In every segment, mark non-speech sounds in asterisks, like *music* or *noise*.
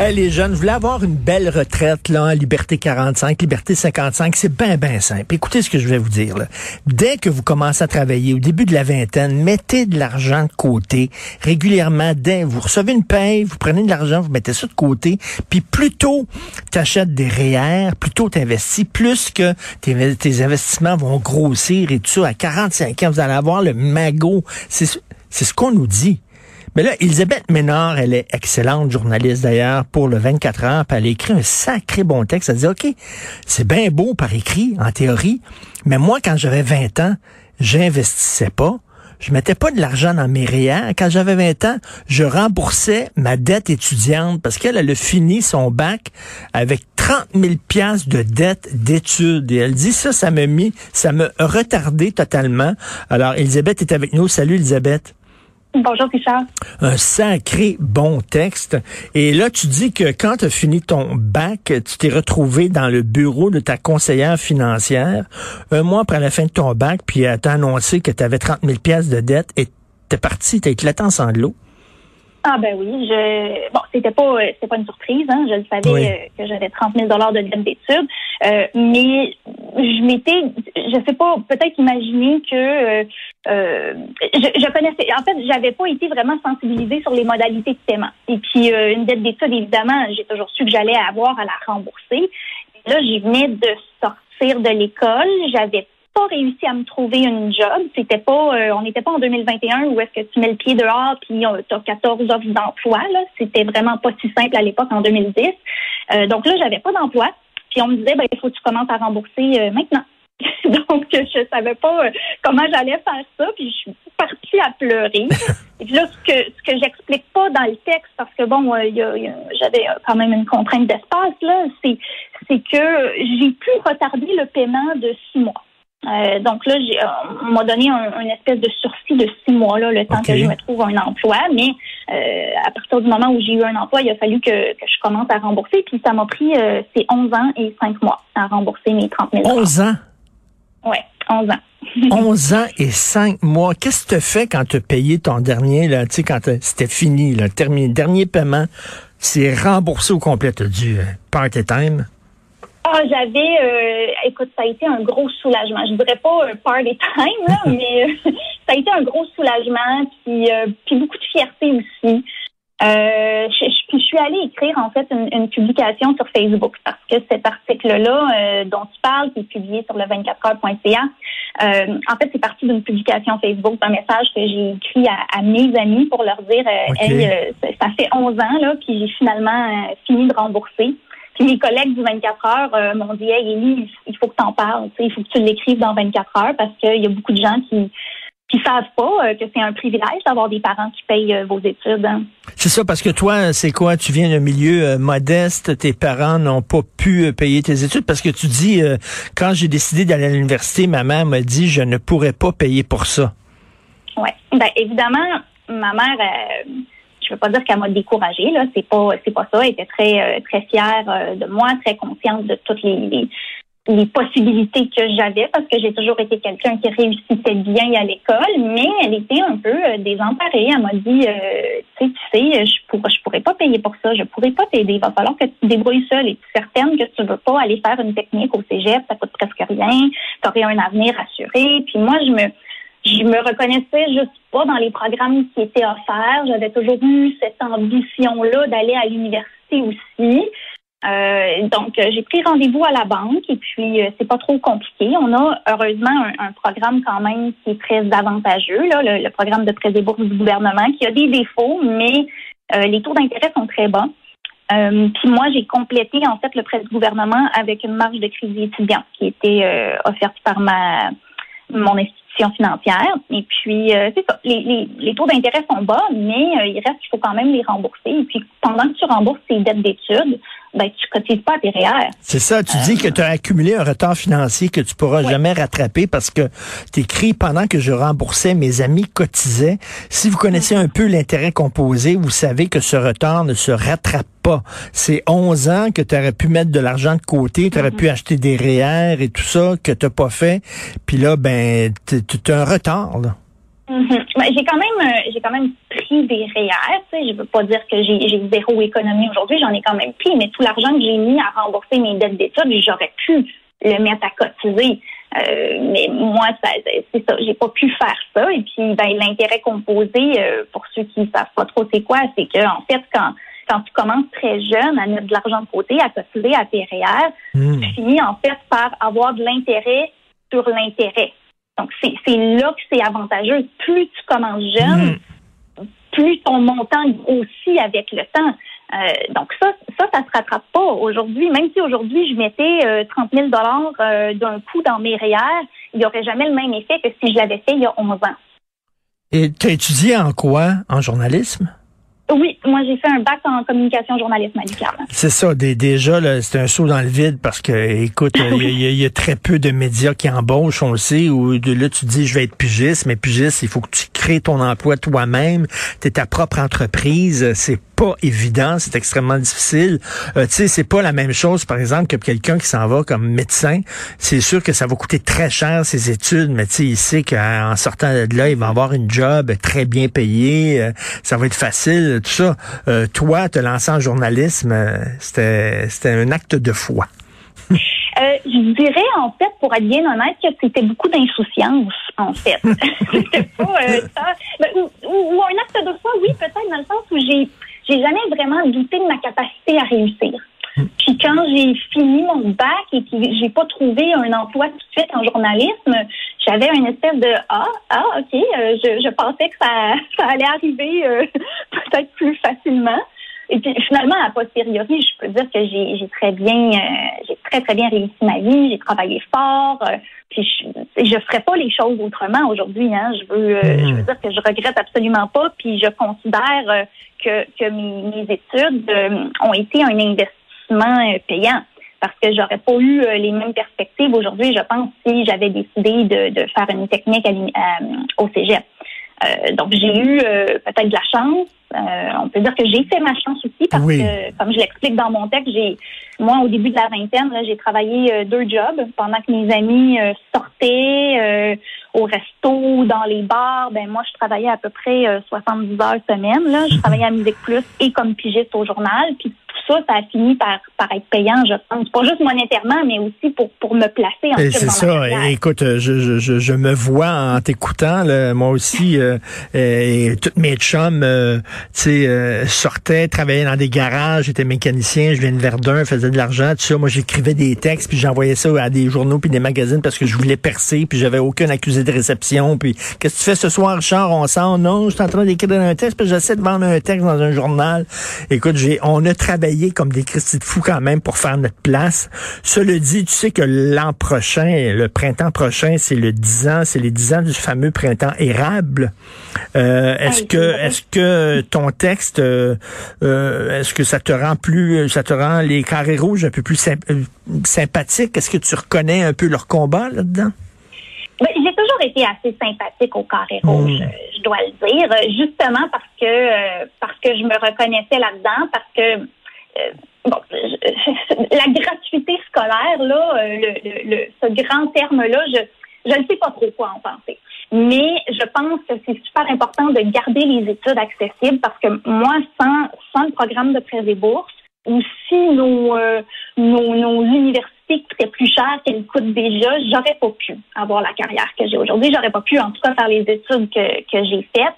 Hey, les jeunes, vous voulez avoir une belle retraite, là, Liberté 45, Liberté 55, c'est bien, bien simple. Écoutez ce que je vais vous dire, là. Dès que vous commencez à travailler, au début de la vingtaine, mettez de l'argent de côté, régulièrement, dès, vous recevez une paye, vous prenez de l'argent, vous mettez ça de côté, puis plutôt t'achètes des REER, plutôt t'investis, plus que tes, tes investissements vont grossir et tout ça. À 45 ans, vous allez avoir le magot. C'est ce qu'on nous dit. Mais là, Elisabeth Ménard, elle est excellente journaliste d'ailleurs pour le 24 heures, elle a écrit un sacré bon texte. Elle dit, OK, c'est bien beau par écrit, en théorie, mais moi, quand j'avais 20 ans, j'investissais pas. Je mettais pas de l'argent dans mes REER. Quand j'avais 20 ans, je remboursais ma dette étudiante parce qu'elle elle a fini son bac avec 30 000 piastres de dette d'études. Et elle dit ça, ça m'a mis, ça m'a retardé totalement. Alors, Elisabeth est avec nous. Salut, Elisabeth. Bonjour, Richard. Un sacré bon texte. Et là, tu dis que quand tu as fini ton bac, tu t'es retrouvé dans le bureau de ta conseillère financière un mois après la fin de ton bac, puis elle t'a annoncé que tu avais 30 000 pièces de dette et t'es parti, t'as éclaté en sanglots. Ah ben oui, je bon, c'était pas c'était pas une surprise, hein. Je le savais Oui. euh, que j'avais 30 000 dollars de dette d'études, Euh, mais je m'étais, je sais pas, peut-être imaginer que euh, euh, je, je connaissais. En fait, j'avais pas été vraiment sensibilisée sur les modalités de paiement. Et puis euh, une dette d'études, évidemment, j'ai toujours su que j'allais avoir à la rembourser. Et là, j'y venais de sortir de l'école, j'avais pas réussi à me trouver une job. C'était pas, euh, on n'était pas en 2021 où est-ce que tu mets le pied dehors puis tu as 14 offres d'emploi. C'était vraiment pas si simple à l'époque en 2010. Euh, donc là, j'avais pas d'emploi. Puis on me disait, ben il faut que tu commences à rembourser euh, maintenant. *laughs* donc je savais pas comment j'allais faire ça. Puis je suis partie à pleurer. Et *laughs* puis là, ce que ce que j'explique pas dans le texte, parce que bon, j'avais quand même une contrainte d'espace là, c'est c'est que j'ai pu retarder le paiement de six mois. Euh, donc là, j'ai, euh, on m'a donné un, une espèce de sursis de six mois, là, le temps que je me trouve un emploi. Mais euh, à partir du moment où j'ai eu un emploi, il a fallu que, que je commence à rembourser. Puis ça m'a pris, euh, c'est 11 ans et 5 mois à rembourser mes 30 000 11 ans? Ouais, 11 ans. *laughs* 11 ans et 5 mois. Qu'est-ce que tu fait quand tu as payé ton dernier, là, tu sais, quand c'était fini, le dernier paiement, c'est remboursé au complet, tu as dû party time? Ah, j'avais, euh, écoute, ça a été un gros soulagement. Je dirais pas un party time, là, *laughs* mais euh, *laughs* ça a été un gros soulagement, puis, euh, puis beaucoup de fierté aussi. Euh, je, je- puis je suis allée écrire en fait une, une publication sur Facebook parce que cet article-là euh, dont tu parles, qui est publié sur le 24heures.ca, euh, en fait c'est parti d'une publication Facebook, d'un message que j'ai écrit à, à mes amis pour leur dire, euh. Hey, euh, ça, fait 11 ans là, puis j'ai finalement euh, fini de rembourser. Puis mes collègues du 24 heures euh, m'ont dit Hey Élie, il faut que tu en parles, il faut que tu l'écrives dans 24 heures parce qu'il y a beaucoup de gens qui qui savent pas euh, que c'est un privilège d'avoir des parents qui payent euh, vos études. hein. C'est ça, parce que toi, c'est quoi? Tu viens d'un milieu euh, modeste, tes parents n'ont pas pu euh, payer tes études, parce que tu dis, euh, quand j'ai décidé d'aller à l'université, ma mère m'a dit, je ne pourrais pas payer pour ça. Ouais. Ben évidemment, ma mère, je veux pas dire qu'elle m'a découragée là, c'est pas c'est pas ça. Elle était très euh, très fière euh, de moi, très consciente de toutes les, les possibilités que j'avais parce que j'ai toujours été quelqu'un qui réussissait bien à l'école, mais elle était un peu euh, désemparée. Elle m'a dit, tu sais, tu sais, je pourrais, je pourrais pas payer pour ça, je pourrais pas t'aider. Il va falloir que tu te débrouilles seule. Et tu es certaine que tu veux pas aller faire une technique au cégep, ça coûte presque rien, tu un avenir assuré. Puis moi, je me je me reconnaissais juste pas dans les programmes qui étaient offerts. J'avais toujours eu cette ambition-là d'aller à l'université aussi. Euh, donc, euh, j'ai pris rendez-vous à la banque et puis euh, c'est pas trop compliqué. On a heureusement un, programme quand même qui est très avantageux, là, le, programme de prêt des bourses du gouvernement, qui a des défauts, mais les taux d'intérêt sont très bas. Puis moi, j'ai complété en fait le prêt du gouvernement avec une marge de crédit étudiant qui était offerte par ma mon institution institutions financières. Et puis, euh, c'est ça, les, les, les, taux d'intérêt sont bas, mais il reste qu'il faut quand même les rembourser. Et puis, pendant que tu rembourses tes dettes d'études, ben, tu cotises pas à tes REER. C'est ça, tu dis que tu as accumulé un retard financier que tu pourras jamais rattraper parce que tu écris pendant que je remboursais, mes amis cotisaient. Si vous connaissez un peu l'intérêt composé, vous savez que ce retard ne se rattrape pas. C'est 11 ans que tu aurais pu mettre de l'argent de côté, tu aurais pu acheter des REER et tout ça que tu pas fait. Puis là, ben, tu as un retard. Là. Mhm. Ben, j'ai quand même euh, j'ai quand même pris des REER. Tu sais, je veux pas dire que j'ai zéro économie aujourd'hui, j'en ai quand même pris, mais tout l'argent que j'ai mis à rembourser mes dettes d'études, j'aurais pu le mettre à cotiser. Euh, mais moi, c'est ça, j'ai pas pu faire ça. Et puis, ben, l'intérêt composé, euh, pour ceux qui savent pas trop c'est quoi, c'est que en fait, quand quand tu commences très jeune à mettre de l'argent de côté, à cotiser à tes REER, hmm. tu finis en fait par avoir de l'intérêt sur l'intérêt. Donc, c'est là que c'est avantageux. Plus tu commences jeune, mhm. plus ton montant grossit avec le temps. Euh, donc ça, ça, ça se rattrape pas aujourd'hui. Même si aujourd'hui je mettais euh, 30 000 dollars euh, d'un coup dans mes REER, il n'y aurait jamais le même effet que si je l'avais fait il y a 11 ans. Et tu as étudié en quoi? En journalisme? Oui, moi j'ai fait un bac en communication journalisme à C'est ça, déjà c'est un saut dans le vide parce que écoute, *laughs* il y, a très peu de médias qui embauchent, on le sait, où de là tu dis je vais être pigiste, mais pigiste, il faut que tu crées ton emploi toi-même, tu es ta propre entreprise, c'est pas évident, c'est extrêmement difficile. Euh, tu sais, c'est pas la même chose, par exemple, que quelqu'un qui s'en va comme médecin. C'est sûr que ça va coûter très cher ses études, mais tu sais, il sait qu'en sortant de là, il va avoir une job très bien payée, euh, ça va être facile, tout ça. Euh, toi, te lancer en journalisme, euh, c'était un acte de foi. je dirais, en fait, pour être bien honnête, que c'était beaucoup d'insouciance, en fait. *laughs* c'était pas ça. Ben, ou, ou, un acte de foi, oui, peut-être, dans le sens où j'ai j'ai jamais vraiment douté de ma capacité à réussir. Puis quand j'ai fini mon bac et que j'ai pas trouvé un emploi tout de suite en journalisme, j'avais une espèce de ah ah ok, euh, je, je, pensais que ça, *laughs* ça allait arriver euh, *laughs* peut-être plus facilement. Et puis finalement, à posteriori, je peux dire que j'ai très bien, euh, j'ai très très bien réussi ma vie. J'ai travaillé fort. Euh, puis je, je ferais pas les choses autrement aujourd'hui. Hein. Je veux, euh, je veux mm. dire que je regrette absolument pas. Puis je considère que que mes, mes études ont été un investissement payant parce que j'aurais pas eu les mêmes perspectives aujourd'hui, je pense, si j'avais décidé de, de faire une technique au cégep. Euh, donc, j'ai eu euh, peut-être de la chance. Euh, on peut dire que j'ai fait ma chance aussi parce que, comme je l'explique dans mon texte, j'ai moi au début de la vingtaine, j'ai travaillé deux jobs pendant que mes amis sortaient au resto, dans les bars. Ben moi, je travaillais à peu près 70 heures semaine. Là, je travaillais à Musique Plus et comme pigiste au journal. Puis ça, ça a fini par, par être payant, je pense. Pas juste monétairement, mais aussi pour, pour me placer en C'est ça. Écoute, je, je, je, me vois en t'écoutant. Moi aussi, euh, et toutes mes chums euh, euh, sortaient, travaillaient dans des garages, j'étais mécanicien, je viens de Verdun, faisais de l'argent, tout ça. Moi, j'écrivais des textes, puis j'envoyais ça à des journaux puis des magazines parce que je voulais percer, puis j'avais aucun accusé de réception. Puis, qu'est-ce que tu fais ce soir, Richard? On sent? Non, je suis en train d'écrire un texte, puis j'essaie de vendre un texte dans un journal. Écoute, j'ai, on a travaillé comme des Christy de fous quand même pour faire notre place. Cela dit, tu sais que l'an prochain, le printemps prochain, c'est le 10 ans, c'est les 10 ans du fameux printemps érable. Euh, est-ce que est-ce que ton texte euh, euh, est-ce que ça te rend plus ça te rend les carrés rouges un peu plus sympathiques? Est-ce que tu reconnais un peu leur combat là-dedans? Ben, j'ai toujours été assez sympathique au carré rouge, hmm. je dois le dire, justement parce que parce que je me reconnaissais là-dedans, parce que euh, bon, *laughs* la gratuité scolaire, là, euh, le, le, ce grand terme-là, je, je ne sais pas trop quoi en penser. Mais je pense que c'est super important de garder les études accessibles parce que moi, sans, sans le programme de prêts et bourses, ou si nos, euh, nos, nos, universités coûtaient plus cher qu'elles coûtent déjà, j'aurais pas pu avoir la carrière que j'ai aujourd'hui. J'aurais pas pu, en tout cas, faire les études que, que j'ai faites.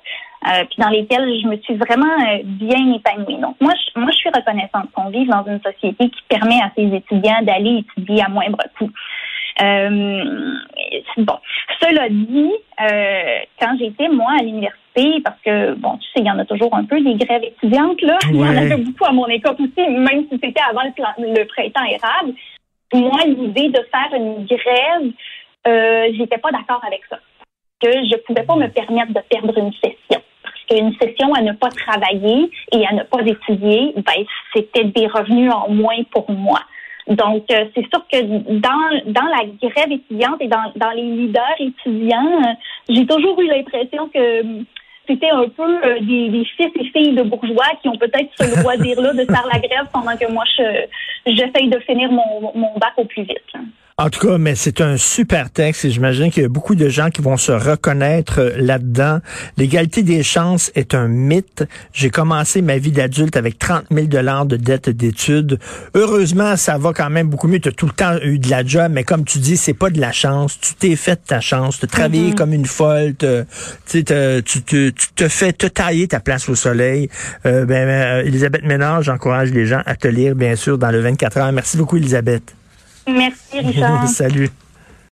Euh, puis dans lesquelles je me suis vraiment euh, bien épanouie. Donc moi, je, moi, je suis reconnaissante qu'on vive dans une société qui permet à ses étudiants d'aller étudier à moindre coût. Euh, bon, cela dit, euh, quand j'étais moi à l'université, parce que bon, tu sais, il y en a toujours un peu des grèves étudiantes là, il y en avait beaucoup à mon école aussi, même si c'était avant le, le printemps érable. Moi, l'idée de faire une grève, euh, j'étais pas d'accord avec ça que je pouvais pas me permettre de perdre une session. Parce qu'une session à ne pas travailler et à ne pas étudier, ben, c'était des revenus en moins pour moi. Donc, euh, c'est sûr que dans, dans la grève étudiante et dans, dans les leaders étudiants, euh, j'ai toujours eu l'impression que c'était un peu euh, des, des, fils et filles de bourgeois qui ont peut-être ce loisir-là de faire la grève pendant que moi, j'essaye de finir mon, mon bac au plus vite. En tout cas, mais c'est un super texte et j'imagine qu'il y a beaucoup de gens qui vont se reconnaître euh, là-dedans. L'égalité des chances est un mythe. J'ai commencé ma vie d'adulte avec 30 000 dollars de dette d'études. Heureusement, ça va quand même beaucoup mieux. Tu as tout le temps eu de la job, mais comme tu dis, c'est pas de la chance. Tu t'es fait ta chance. Tu travaillé mm-hmm. comme une folle. tu, tu, te fais te tailler ta place au soleil. Euh, ben, euh, Elisabeth Ménard, j'encourage les gens à te lire, bien sûr, dans le 24 heures. Merci beaucoup, Elisabeth. Merci, Richard. *laughs* Salut.